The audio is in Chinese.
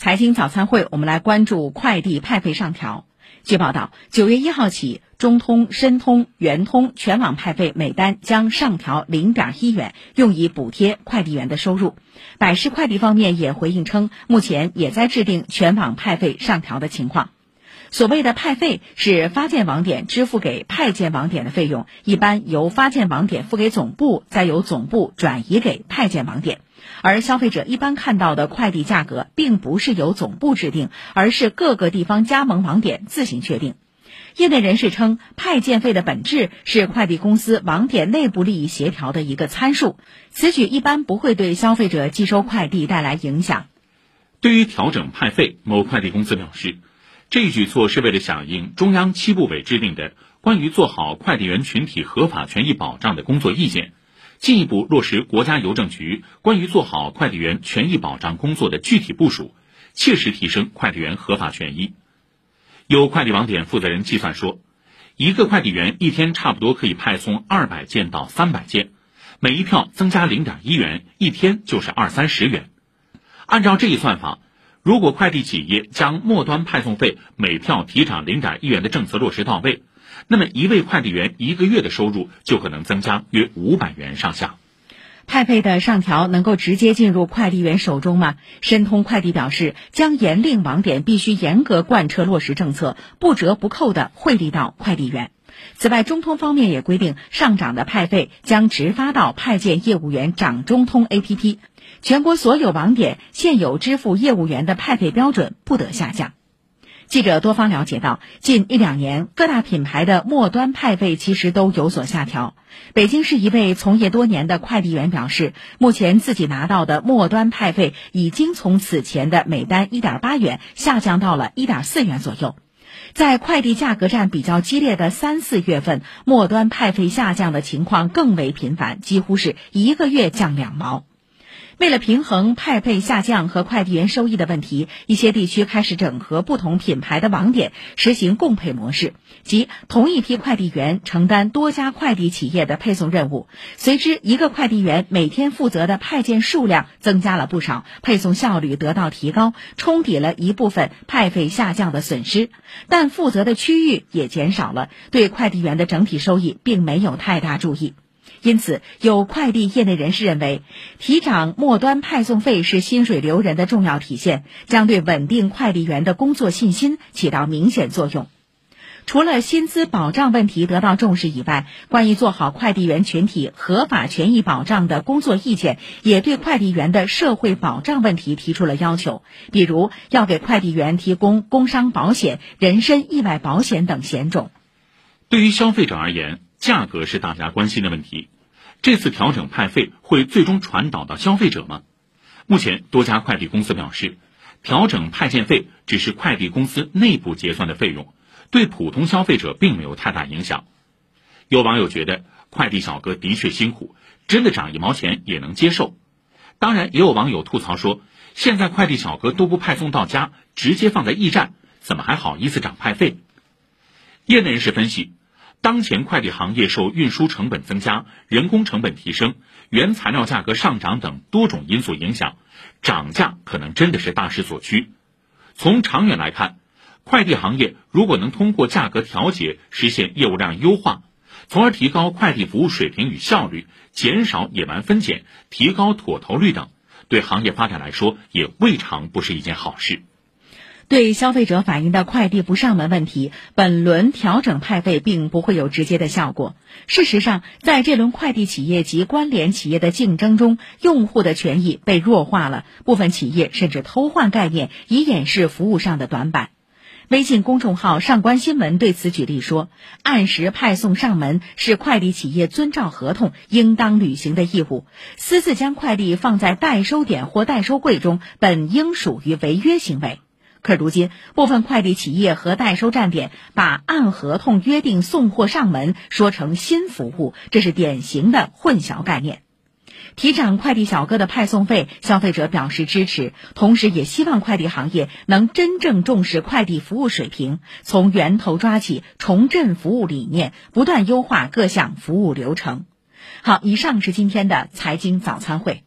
财经早餐会，我们来关注快递派费上调。据报道，九月一号起，中通、申通、圆通全网派费每单将上调零点一元，用以补贴快递员的收入。百世快递方面也回应称，目前也在制定全网派费上调的情况。所谓的派费是发件网点支付给派件网点的费用，一般由发件网点付给总部，再由总部转移给派件网点。而消费者一般看到的快递价格，并不是由总部制定，而是各个地方加盟网点自行确定。业内人士称，派件费的本质是快递公司网点内部利益协调的一个参数，此举一般不会对消费者寄收快递带来影响。对于调整派费，某快递公司表示。这一举措是为了响应中央七部委制定的关于做好快递员群体合法权益保障的工作意见，进一步落实国家邮政局关于做好快递员权益保障工作的具体部署，切实提升快递员合法权益。有快递网点负责人计算说，一个快递员一天差不多可以派送二百件到三百件，每一票增加零点一元，一天就是二三十元。按照这一算法。如果快递企业将末端派送费每票提涨零点一元的政策落实到位，那么一位快递员一个月的收入就可能增加约五百元上下。派费的上调能够直接进入快递员手中吗？申通快递表示，将严令网点必须严格贯彻落实政策，不折不扣的汇利到快递员。此外，中通方面也规定，上涨的派费将直发到派件业务员掌中通 APP。全国所有网点现有支付业务员的派费标准不得下降。记者多方了解到，近一两年各大品牌的末端派费其实都有所下调。北京市一位从业多年的快递员表示，目前自己拿到的末端派费已经从此前的每单一点八元下降到了一点四元左右。在快递价格战比较激烈的三四月份，末端派费下降的情况更为频繁，几乎是一个月降两毛。为了平衡派费下降和快递员收益的问题，一些地区开始整合不同品牌的网点，实行共配模式，即同一批快递员承担多家快递企业的配送任务。随之，一个快递员每天负责的派件数量增加了不少，配送效率得到提高，冲抵了一部分派费下降的损失。但负责的区域也减少了，对快递员的整体收益并没有太大注意。因此，有快递业内人士认为，提涨末端派送费是薪水留人的重要体现，将对稳定快递员的工作信心起到明显作用。除了薪资保障问题得到重视以外，关于做好快递员群体合法权益保障的工作意见，也对快递员的社会保障问题提出了要求，比如要给快递员提供工伤保险、人身意外保险等险种。对于消费者而言，价格是大家关心的问题，这次调整派费会最终传导到消费者吗？目前多家快递公司表示，调整派件费只是快递公司内部结算的费用，对普通消费者并没有太大影响。有网友觉得快递小哥的确辛苦，真的涨一毛钱也能接受。当然，也有网友吐槽说，现在快递小哥都不派送到家，直接放在驿站，怎么还好意思涨派费？业内人士分析。当前快递行业受运输成本增加、人工成本提升、原材料价格上涨等多种因素影响，涨价可能真的是大势所趋。从长远来看，快递行业如果能通过价格调节实现业务量优化，从而提高快递服务水平与效率，减少野蛮分拣，提高妥投率等，对行业发展来说也未尝不是一件好事。对消费者反映的快递不上门问题，本轮调整派费并不会有直接的效果。事实上，在这轮快递企业及关联企业的竞争中，用户的权益被弱化了，部分企业甚至偷换概念，以掩饰服务上的短板。微信公众号“上官新闻”对此举例说：“按时派送上门是快递企业遵照合同应当履行的义务，私自将快递放在代收点或代收柜中，本应属于违约行为。”可如今，部分快递企业和代收站点把按合同约定送货上门说成新服务，这是典型的混淆概念。提涨快递小哥的派送费，消费者表示支持，同时也希望快递行业能真正重视快递服务水平，从源头抓起，重振服务理念，不断优化各项服务流程。好，以上是今天的财经早餐会。